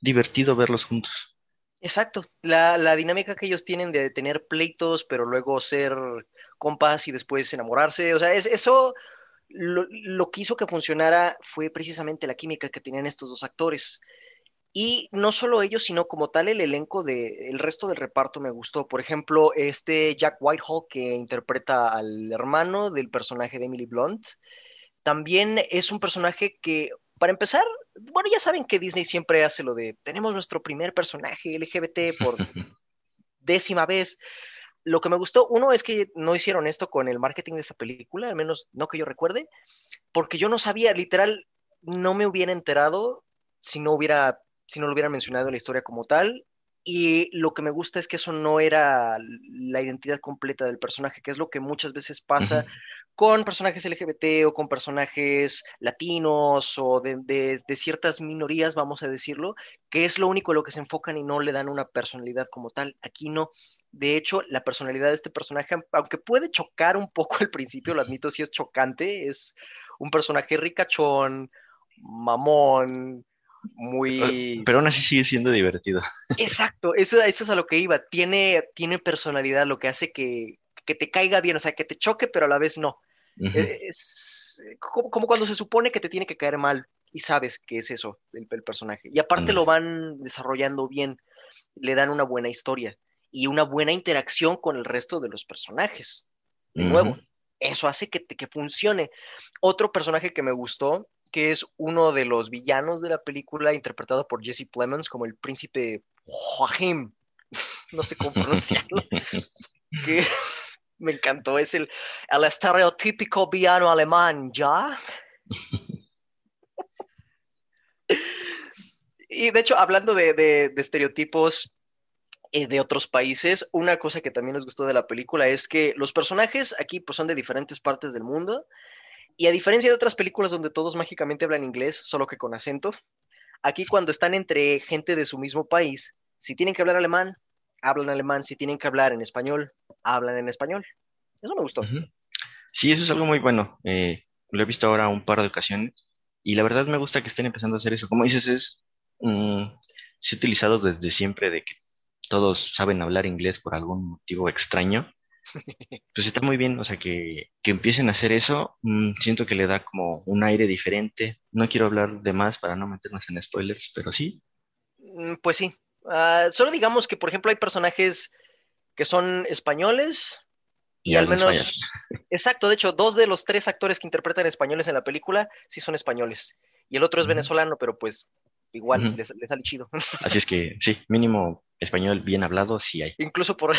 divertido verlos juntos. Exacto, la, la dinámica que ellos tienen de tener pleitos, pero luego ser compas y después enamorarse, o sea, es, eso lo, lo que hizo que funcionara fue precisamente la química que tenían estos dos actores. Y no solo ellos, sino como tal el elenco de el resto del reparto me gustó. Por ejemplo, este Jack Whitehall que interpreta al hermano del personaje de Emily Blunt, también es un personaje que, para empezar, bueno, ya saben que Disney siempre hace lo de tenemos nuestro primer personaje LGBT por décima vez. Lo que me gustó, uno es que no hicieron esto con el marketing de esta película, al menos no que yo recuerde, porque yo no sabía, literal, no me hubiera enterado si no hubiera, si no lo hubieran mencionado en la historia como tal. Y lo que me gusta es que eso no era la identidad completa del personaje, que es lo que muchas veces pasa con personajes LGBT o con personajes latinos o de, de- de ciertas minorías, vamos a decirlo, que es lo único en lo que se enfocan y no le dan una personalidad como tal. Aquí no. De hecho, la personalidad de este personaje, aunque puede chocar un poco al principio, lo admito, sí es chocante, es un personaje ricachón, mamón, muy... Pero aún así sigue siendo divertido. Exacto, eso, eso es a lo que iba. Tiene, tiene personalidad, lo que hace que, que te caiga bien, o sea, que te choque, pero a la vez no. Eh, Es como, como cuando se supone que te tiene que caer mal y sabes que es eso, el, el personaje. Y aparte Ándale. lo van desarrollando bien, le dan una buena historia y una buena interacción con el resto de los personajes. De nuevo, eso hace que, que funcione. Otro personaje que me gustó, que es uno de los villanos de la película, interpretado por Jesse Plemons como el príncipe Joachim, no sé cómo pronunciarlo, que me encantó, es el, el estereotípico villano alemán, ¿ya? y de hecho, hablando de, de, de estereotipos, eh, de otros países. Una cosa que también nos gustó de la película es que los personajes aquí pues, son de diferentes partes del mundo y a diferencia de otras películas donde todos mágicamente hablan inglés, solo que con acento, aquí cuando están entre gente de su mismo país, si tienen que hablar alemán, hablan alemán, si tienen que hablar en español, hablan en español. Eso me gustó. Sí, eso es algo muy bueno. Eh, lo he visto ahora un par de ocasiones y la verdad me gusta que estén empezando a hacer eso. Como dices, es... Mm, se ha utilizado desde siempre de que todos saben hablar inglés por algún motivo extraño. Pues está muy bien, o sea, que, empiecen a hacer eso, mm, siento que le da como un aire diferente. No quiero hablar de más para no meternos en spoilers, pero sí. Mm, pues sí. Ah, solo digamos que, por ejemplo, hay personajes que son españoles y, al menos... Exacto, de hecho, dos de los tres actores que interpretan españoles en la película sí son españoles. Y el otro es venezolano, pero pues igual les, sale chido. Así es que sí, mínimo español bien hablado sí hay. Incluso por...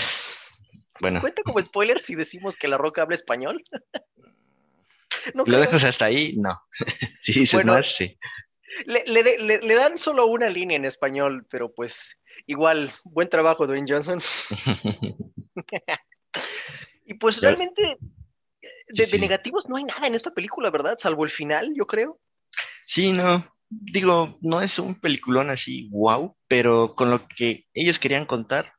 Bueno. ¿Cuenta como spoiler si decimos que La Roca habla español? ¿Lo dejas hasta ahí? No. si dices más, sí. Le, le, dan solo una línea en español, pero pues igual, buen trabajo, Dwayne Johnson. y pues realmente de, de, negativos no hay nada en esta película, ¿verdad? Salvo el final, yo creo. Sí, no digo, no es un peliculón así, wow, pero con lo que ellos querían contar,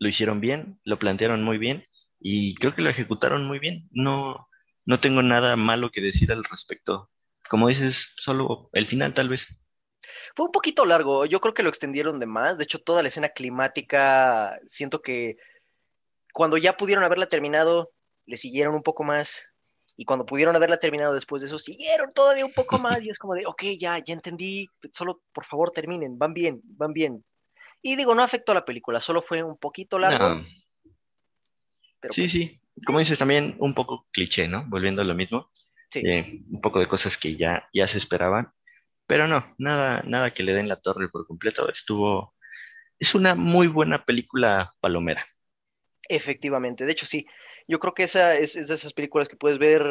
lo hicieron bien, lo plantearon muy bien y creo que lo ejecutaron muy bien. No, no tengo nada malo que decir al respecto. Como dices, solo el final tal vez. Fue un poquito largo, yo creo que lo extendieron de más. De hecho, toda la escena climática, siento que cuando ya pudieron haberla terminado, le siguieron un poco más y cuando pudieron haberla terminado después de eso, siguieron todavía un poco más y es como de, ok, ya, ya entendí, solo por favor terminen, van bien, van bien. Y digo, no afectó a la película, solo fue un poquito largo. sí, pues sí, como dices, también un poco cliché, ¿no? Volviendo a lo mismo. Sí. Eh, un poco de cosas que ya, ya se esperaban, pero no, nada, nada que le den la torre por completo. Estuvo, es una muy buena película palomera. Efectivamente, de hecho sí, yo creo que esa es, de esas películas que puedes ver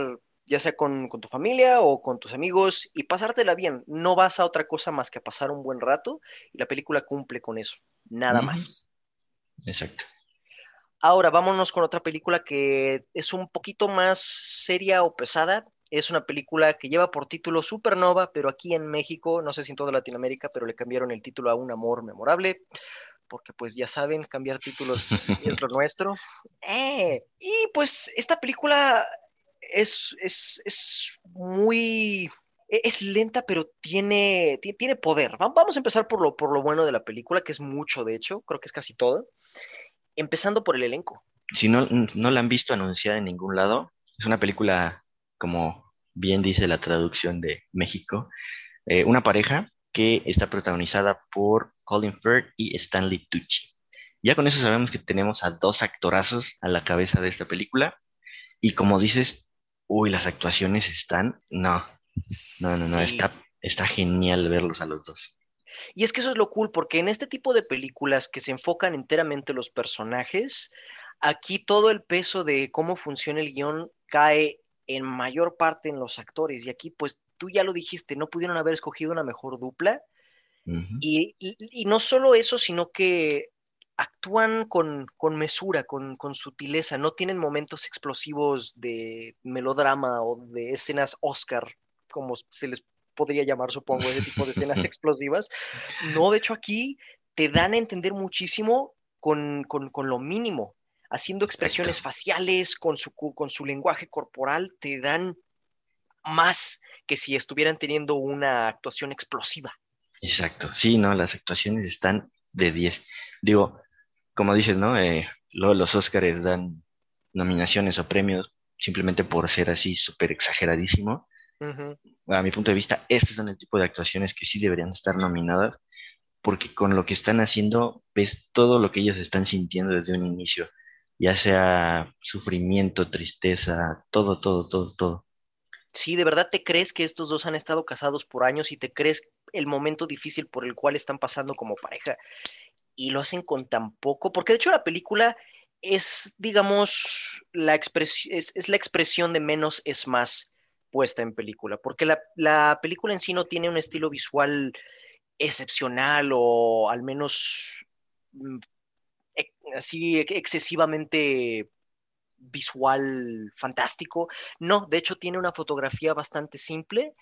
ya sea con, tu familia o con tus amigos y pasártela bien. No vas a otra cosa más que a pasar un buen rato y la película cumple con eso, nada más. Exacto. Ahora vámonos con otra película que es un poquito más seria o pesada. Es una película que lleva por título Supernova, pero aquí en México, no sé si en toda Latinoamérica, pero le cambiaron el título a Un Amor Memorable porque pues ya saben, cambiar títulos es lo nuestro. Eh, y pues esta película es, es, muy... E, es lenta, pero tiene, tiene poder. Vamos a empezar por lo, por lo bueno de la película, que es mucho, de hecho, creo que es casi todo. Empezando por el elenco. Si no, no la han visto anunciada en ningún lado, es una película, como bien dice la traducción de México, eh, una pareja que está protagonizada por Colin Firth y Stanley Tucci. Ya con eso sabemos que tenemos a dos actorazos a la cabeza de esta película. Y como dices, uy, las actuaciones están. No, no, no, no, está, está genial verlos a los dos. Y es que eso es lo cool, porque en este tipo de películas que se enfocan enteramente los personajes, aquí todo el peso de cómo funciona el guion cae en mayor parte en los actores. Y aquí, pues, tú ya lo dijiste, no pudieron haber escogido una mejor dupla. y, no solo eso, sino que actúan con, mesura, con, sutileza, no tienen momentos explosivos de melodrama o de escenas Oscar, como se les podría llamar, supongo, ese tipo de escenas explosivas. No, de hecho aquí te dan a entender muchísimo con, lo mínimo, haciendo expresiones faciales, con su, con su lenguaje corporal, te dan más que si estuvieran teniendo una actuación explosiva. Exacto, sí, no, las actuaciones están de 10. Digo, como dices, ¿no? Eh, luego los Óscares dan nominaciones o premios simplemente por ser así súper exageradísimo. A mi punto de vista, estos son el tipo de actuaciones que sí deberían estar nominadas, porque con lo que están haciendo ves todo lo que ellos están sintiendo desde un inicio. ya sea sufrimiento, tristeza, todo, todo, todo, todo. Sí, ¿de verdad te crees que estos dos han estado casados por años y te crees el momento difícil por el cual están pasando como pareja? Y lo hacen con tan poco, porque de hecho la película es, digamos, la expresión, es, la expresión de menos es más puesta en película, porque la, la película en sí no tiene un estilo visual excepcional o al menos mm, así excesivamente visual fantástico. No, de hecho tiene una fotografía bastante simple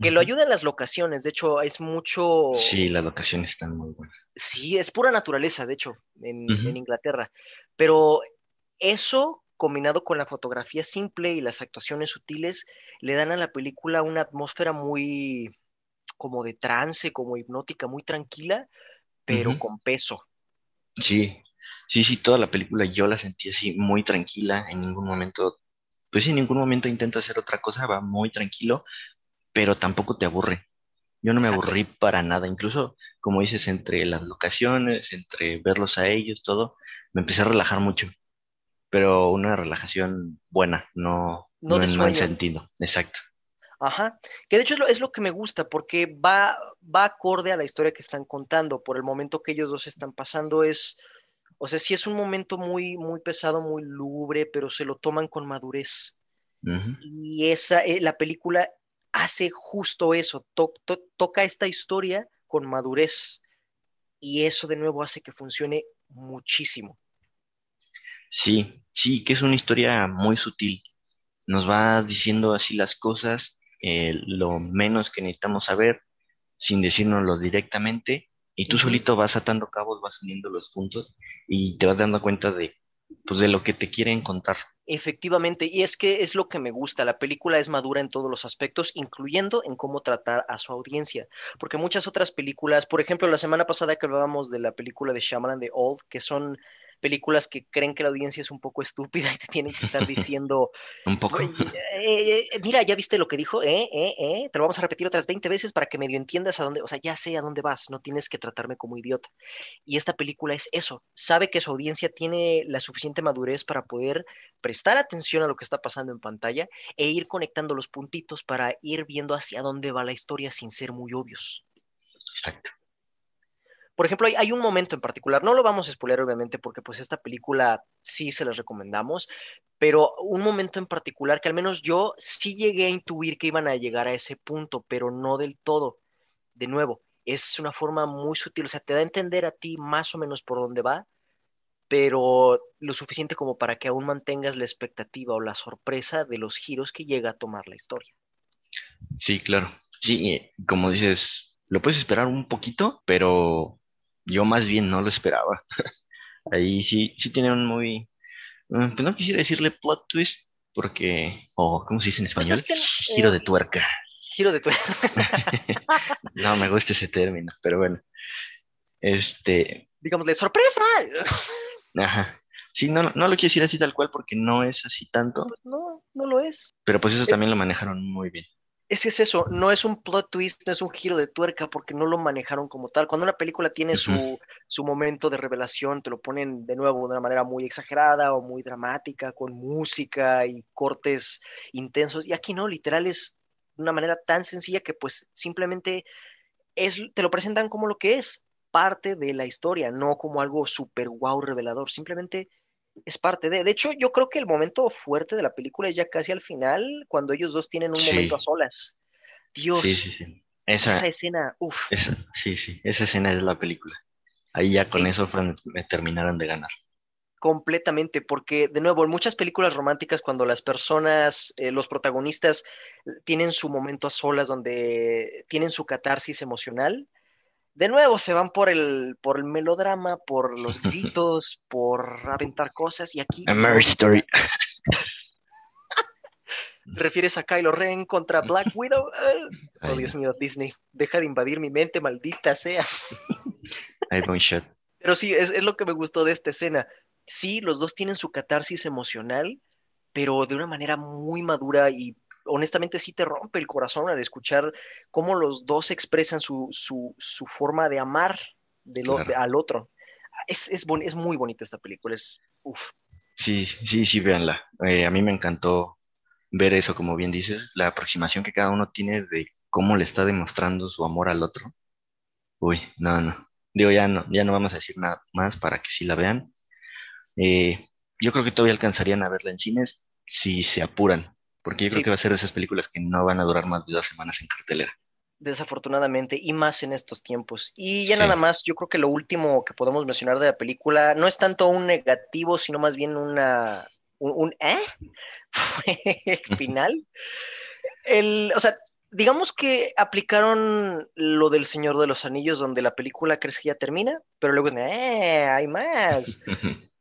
que lo ayuda en las locaciones. De hecho, es mucho. Sí, las locaciones están muy buenas. Sí, es pura naturaleza, de hecho, en, en Inglaterra. Pero eso combinado con la fotografía simple y las actuaciones sutiles, le dan a la película una atmósfera muy como de trance, como hipnótica, muy tranquila, pero con peso. Sí, sí, sí, toda la película yo la sentí así muy tranquila, en ningún momento, pues en ningún momento intento hacer otra cosa, va muy tranquilo, pero tampoco te aburre. Yo no me aburrí para nada, incluso como dices, entre las locaciones, entre verlos a ellos, todo, me empecé a relajar mucho, pero una relajación buena, no, no, en mal sentido, exacto. Ajá, que de hecho es lo, es lo, que me gusta porque va, va acorde a la historia que están contando, por el momento que ellos dos están pasando es, o sea, sí es un momento muy, muy pesado, muy lúgubre, pero se lo toman con madurez. Y esa, eh, la película hace justo eso, toca esta historia con madurez y eso de nuevo hace que funcione muchísimo. Sí, sí, que es una historia muy sutil. Nos va diciendo así las cosas, eh, lo menos que necesitamos saber, sin decírnoslo directamente, y tú solito vas atando cabos, vas uniendo los puntos y te vas dando cuenta de, pues, de lo que te quieren contar. Efectivamente, y es que es lo que me gusta, la película es madura en todos los aspectos, incluyendo en cómo tratar a su audiencia, porque muchas otras películas, por ejemplo, la semana pasada que hablábamos de la película de Shyamalan de Old, que son películas que creen que la audiencia es un poco estúpida y te tienen que estar diciendo, un poco. Eh, eh, mira, ya viste lo que dijo, ¿Eh, eh, eh, te lo vamos a repetir otras 20 veces para que medio entiendas a dónde, o sea, ya sé a dónde vas, no tienes que tratarme como idiota. Y esta película es eso, sabe que su audiencia tiene la suficiente madurez para poder prestar atención a lo que está pasando en pantalla e ir conectando los puntitos para ir viendo hacia dónde va la historia sin ser muy obvios. Exacto. Por ejemplo, hay, un momento en particular, no lo vamos a spoiler obviamente porque pues esta película sí se las recomendamos, pero un momento en particular que al menos yo sí llegué a intuir que iban a llegar a ese punto, pero no del todo. De nuevo, es una forma muy sutil, o sea, te da a entender a ti más o menos por dónde va, pero lo suficiente como para que aún mantengas la expectativa o la sorpresa de los giros que llega a tomar la historia. Sí, claro. Sí, como dices, lo puedes esperar un poquito, pero yo más bien no lo esperaba. Ahí sí, sí tiene un muy, mm, pues no quisiera decirle plot twist, porque, o, ¿cómo se dice en español? Giro de tuerca. Giro de tuerca. no me gusta ese término, pero bueno. Este. Digamos, de sorpresa. Ajá. Sí, no, no lo quiero decir así tal cual porque no es así tanto. Pues no, no lo es. Pero pues eso también lo manejaron muy bien es que es eso, no es un plot twist, no es un giro de tuerca porque no lo manejaron como tal. Cuando una película tiene su, su, momento de revelación, te lo ponen de nuevo de una manera muy exagerada o muy dramática, con música y cortes intensos. Y aquí no, literal es de una manera tan sencilla que pues simplemente es, te lo presentan como lo que es, parte de la historia, no como algo súper wow revelador, simplemente es parte de. De hecho, yo creo que el momento fuerte de la película es ya casi al final, cuando ellos dos tienen un momento a solas. Dios. Sí, sí, sí. Esa, escena, uff. Sí, sí, esa escena es la película. Ahí ya con eso me terminaron de ganar. Completamente, porque de nuevo, en muchas películas románticas, cuando las personas, eh, los protagonistas, tienen su momento a solas, donde tienen su catarsis emocional, de nuevo se van por el, por el melodrama, por los gritos, por aventar cosas y aquí... A Mary Story. ¿Refieres a Kylo Ren contra Black Widow? oh, Dios mío, Disney, deja de invadir mi mente, maldita sea. shot. Pero sí, es, es lo que me gustó de esta escena. Sí, los dos tienen su catarsis emocional, pero de una manera muy madura y honestamente sí te rompe el corazón al escuchar cómo los dos expresan su, forma de amar del, al otro. Es, es, es, muy bonita esta película, es Sí, sí, sí, véanla. Eh, a mí me encantó ver eso, como bien dices, la aproximación que cada uno tiene de cómo le está demostrando su amor al otro. Uy, no, no. Digo, ya no, ya no vamos a decir nada más para que sí la vean. Eh, yo creo que todavía alcanzarían a verla en cines si se apuran, porque yo creo que va a ser de esas películas que no van a durar más de dos semanas en cartelera. Desafortunadamente, y más en estos tiempos. Y ya Sí. nada más, yo creo que lo último que podemos mencionar de la película no es tanto un negativo, sino más bien una un, un ¿eh? El final. El, o sea, digamos que aplicaron lo del Señor de los Anillos, donde la película crees que ya termina, pero luego es, eh, hay más.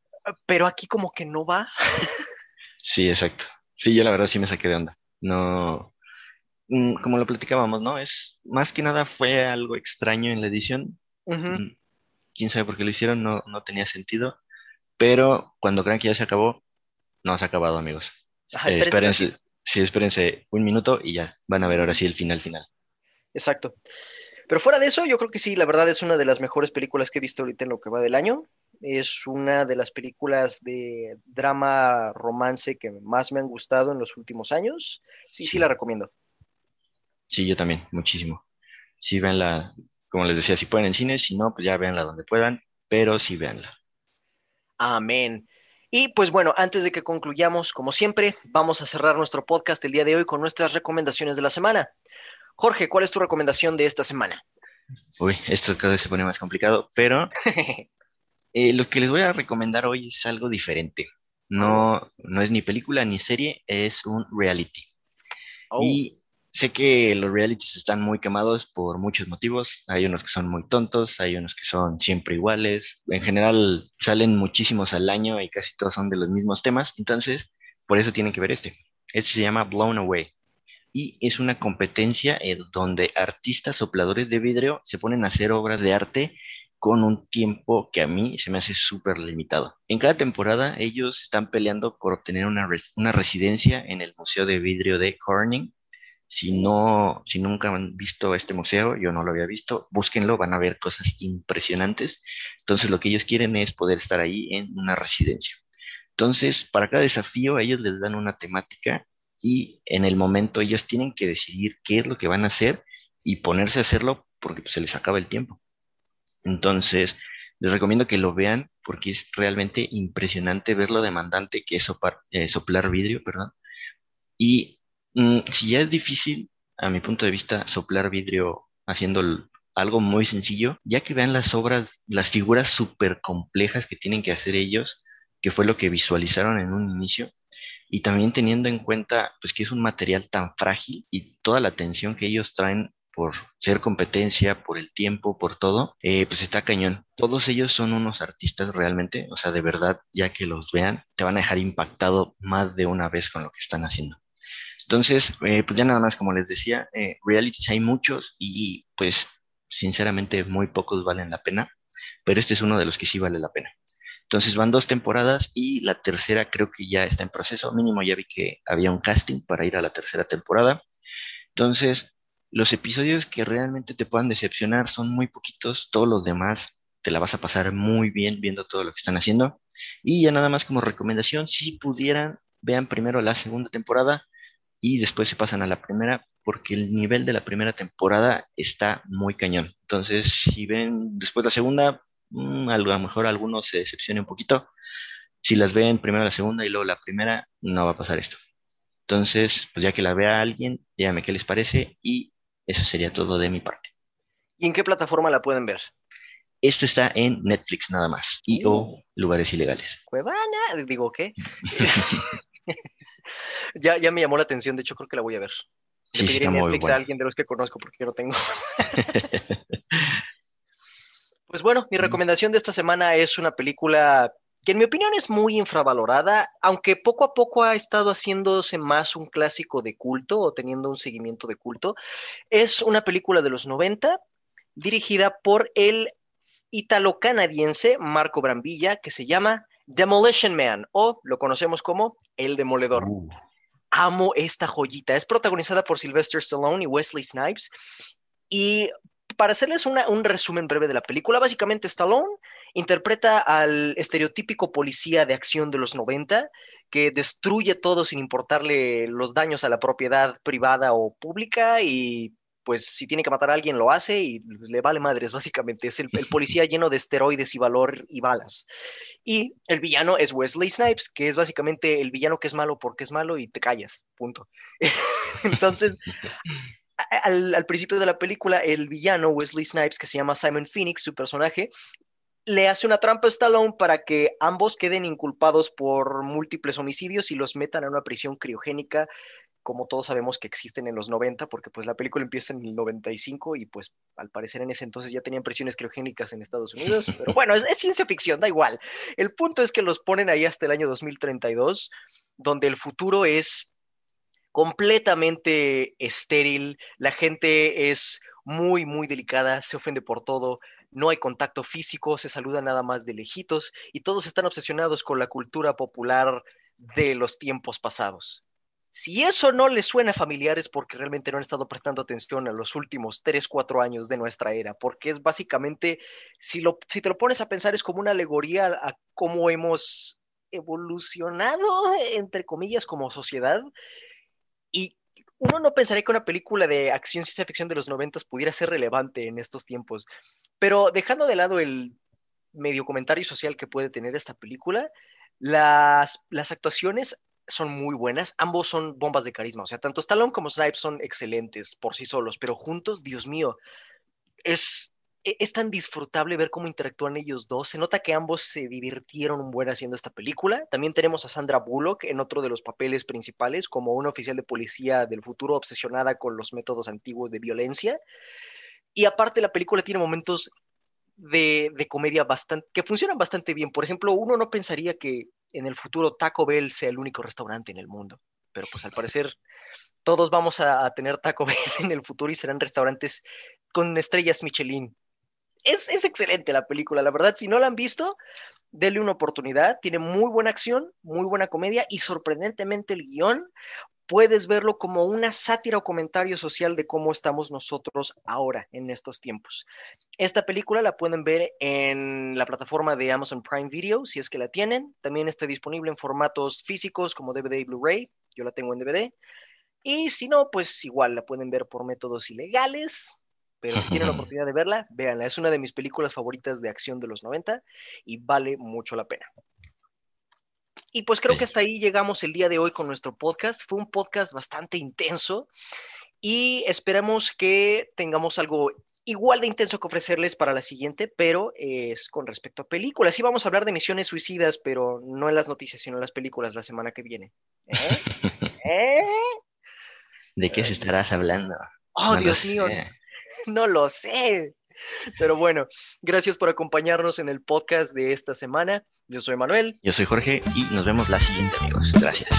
Pero aquí como que no va. Sí, exacto. Sí, yo la verdad sí me saqué de onda. No, mm, como lo platicábamos, ¿no? Es más que nada fue algo extraño en la edición. Mm, Quién sabe por qué lo hicieron, no, no tenía sentido. Pero cuando crean que ya se acabó, no se ha acabado, amigos. Ajá, Eh, espérense espérense, sí, espérense un minuto y ya van a ver ahora sí el final final. Exacto. Pero fuera de eso, yo creo que sí, la verdad es una de las mejores películas que he visto ahorita en lo que va del año. Es una de las películas de drama romance que más me han gustado en los últimos años. Sí, sí, la recomiendo. Sí, yo también, muchísimo. Sí, véanla, como les decía, si pueden en cine, si no, pues ya véanla donde puedan, pero sí véanla. Amén. Y pues bueno, antes de que concluyamos, como siempre, vamos a cerrar nuestro podcast el día de hoy con nuestras recomendaciones de la semana. Jorge, ¿cuál es tu recomendación de esta semana? Uy, esto cada vez se pone más complicado, pero eh, lo que les voy a recomendar hoy es algo diferente. No, no es ni película ni serie, es un reality. Oh, Y sé que los realities están muy quemados por muchos motivos. Hay unos que son muy tontos, hay unos que son siempre iguales. En general salen muchísimos al año y casi todos son de los mismos temas. Entonces, por eso tienen que ver este. Este se llama Blown Away. Y es una competencia eh, donde artistas sopladores de vidrio se ponen a hacer obras de arte con un tiempo que a mí se me hace súper limitado. En cada temporada ellos están peleando por obtener una, una residencia en el Museo de Vidrio de Corning. Si no, si nunca han visto este museo, yo no lo había visto, búsquenlo, van a ver cosas impresionantes. Entonces lo que ellos quieren es poder estar ahí en una residencia. Entonces, para cada desafío, ellos les dan una temática y en el momento ellos tienen que decidir qué es lo que van a hacer y ponerse a hacerlo porque pues, se les acaba el tiempo. Entonces, les recomiendo que lo vean porque es realmente impresionante ver lo demandante que es eh, soplar vidrio, perdón. Y mm, si ya es difícil, a mi punto de vista, soplar vidrio haciendo algo muy sencillo, ya que vean las obras, las figuras súper complejas que tienen que hacer ellos, que fue lo que visualizaron en un inicio, y también teniendo en cuenta pues que es un material tan frágil y toda la atención que ellos traen por ser competencia, por el tiempo, por todo, eh, pues está cañón. Todos ellos son unos artistas realmente, o sea, de verdad, ya que los vean, te van a dejar impactado más de una vez con lo que están haciendo. Entonces, eh, pues ya nada más, como les decía, eh, realities hay muchos y pues sinceramente muy pocos valen la pena, pero este es uno de los que sí vale la pena. Entonces van dos temporadas y la tercera creo que ya está en proceso. Mínimo ya vi que había un casting para ir a la tercera temporada. Entonces, los episodios que realmente te puedan decepcionar son muy poquitos. Todos los demás te la vas a pasar muy bien viendo todo lo que están haciendo. Y ya nada más como recomendación, si pudieran, vean primero la segunda temporada y después se pasan a la primera, porque el nivel de la primera temporada está muy cañón. Entonces, si ven después la segunda, mm, a lo mejor algunos se decepcionen un poquito. Si las ven primero la segunda y luego la primera, no va a pasar esto. Entonces, pues ya que la vea alguien, dígame qué les parece y eso sería todo de mi parte. ¿Y en qué plataforma la pueden ver? Este está en Netflix nada más y o lugares ilegales. Cuevana, digo, ¿qué? ya, ya me llamó la atención, de hecho creo que la voy a ver. Le Sí, está muy Netflix a bueno. alguien de los que conozco porque yo no tengo. Pues bueno, mi recomendación de esta semana es una película que en mi opinión es muy infravalorada, aunque poco a poco ha estado haciéndose más un clásico de culto o teniendo un seguimiento de culto. Es una película de los 90 dirigida por el italo-canadiense Marco Brambilla que se llama Demolition Man o lo conocemos como El Demoledor Uh, amo esta joyita. Es protagonizada por Sylvester Stallone y Wesley Snipes. Y para hacerles una- un resumen breve de la película, básicamente Stallone Interpreta al estereotípico policía de acción de los 90 que destruye todo sin importarle los daños a la propiedad privada o pública y pues si tiene que matar a alguien lo hace y le vale madres, básicamente. Es el, policía lleno de esteroides y valor y balas. Y el villano es Wesley Snipes, que es básicamente el villano que es malo porque es malo y te callas, punto. Entonces, al, principio de la película, el villano Wesley Snipes, que se llama Simon Phoenix, su personaje, le hace una trampa a Stallone para que ambos queden inculpados por múltiples homicidios y los metan a una prisión criogénica como todos sabemos que existen en los 90, porque pues la película empieza en el 95 y pues al parecer en ese entonces ya tenían prisiones criogénicas en Estados Unidos, pero bueno, es, ciencia ficción, da igual. El punto es que los ponen ahí hasta el año 2032, donde el futuro es completamente estéril, la gente es muy, muy delicada, se ofende por todo, no hay contacto físico, se saluda nada más de lejitos y todos están obsesionados con la cultura popular de los tiempos pasados. Si eso no les suena familiar es porque realmente no han estado prestando atención a los últimos 3, 4 años de nuestra era, porque es básicamente, si, lo, si te lo pones a pensar, es como una alegoría a cómo hemos evolucionado, entre comillas, como sociedad. Y uno no pensaría que una película de acción ciencia ficción de los 90 pudiera ser relevante en estos tiempos, pero dejando de lado el medio comentario social que puede tener esta película, las, las actuaciones son muy buenas. Ambos son bombas de carisma. O sea, tanto Stallone como Snipes son excelentes por sí solos, pero juntos, Dios mío, es, es tan disfrutable ver cómo interactúan ellos dos. Se nota que ambos se divirtieron un buen haciendo esta película. También tenemos a Sandra Bullock en otro de los papeles principales, como una oficial de policía del futuro obsesionada con los métodos antiguos de violencia. Y aparte, la película tiene momentos de, de comedia bastante, que funcionan bastante bien. Por ejemplo, uno no pensaría que en el futuro Taco Bell sea el único restaurante en el mundo. Pero pues al parecer todos vamos a, tener Taco Bell en el futuro y serán restaurantes con estrellas Michelin. Es, excelente la película, la verdad. Si no la han visto, denle una oportunidad. Tiene muy buena acción, muy buena comedia y sorprendentemente el guion puedes verlo como una sátira o comentario social de cómo estamos nosotros ahora en estos tiempos. Esta película la pueden ver en la plataforma de Amazon Prime Video, si es que la tienen. También está disponible en formatos físicos como DVD y Blu-ray. Yo la tengo en DVD. Y si no, pues igual la pueden ver por métodos ilegales. Pero si tienen la oportunidad de verla, véanla. Es una de mis películas favoritas de acción de los 90 y vale mucho la pena. Y pues creo que hasta ahí llegamos el día de hoy con nuestro podcast. Fue un podcast bastante intenso y esperamos que tengamos algo igual de intenso que ofrecerles para la siguiente, pero es con respecto a películas. Sí vamos a hablar de misiones suicidas, pero no en las noticias, sino en las películas la semana que viene. ¿Eh? ¿Eh? ¿De qué se estarás hablando? Oh, Dios mío, no lo sé. Pero bueno, gracias por acompañarnos en el podcast de esta semana. Yo soy Manuel. Yo soy Jorge y nos vemos la siguiente, amigos. Gracias.